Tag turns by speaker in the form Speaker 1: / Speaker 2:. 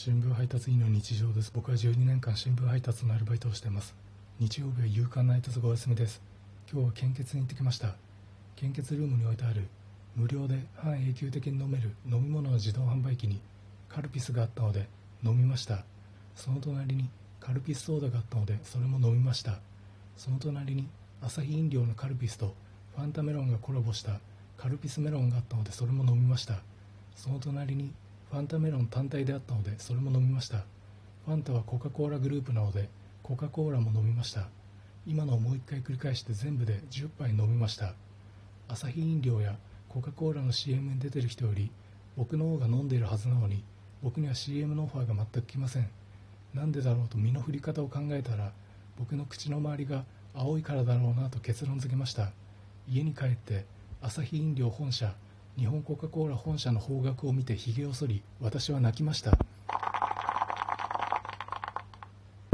Speaker 1: 新聞配達員の日常です。僕は12年間新聞配達のアルバイトをしています。日曜日は夕刊配達がお休みです。今日は献血に行ってきました。献血ルームに置いてある。無料で半永久的に飲める。飲み物の自動販売機に。カルピスがあったので飲みました。その隣にカルピスソーダがあったのでそれも飲みました。その隣にアサヒ飲料のカルピスとファンタメロンがコラボしたカルピスメロンがあったのでそれも飲みました。その隣にファンタメロン単体であったのでそれも飲みました。ファンタはコカ・コーラグループなのでコカ・コーラも飲みました。今のをもう一回繰り返して全部で10杯飲みました。アサヒ飲料やコカ・コーラの CM に出てる人より僕の方が飲んでいるはずなのに僕には CM のオファーが全く来ません。なんでだろうと身の振り方を考えたら僕の口の周りが青いからだろうなと結論付けました。家に帰ってアサヒ飲料本社日本コカ・コーラ本社の方角を見てひげを剃り私は泣きました。